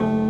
Bye.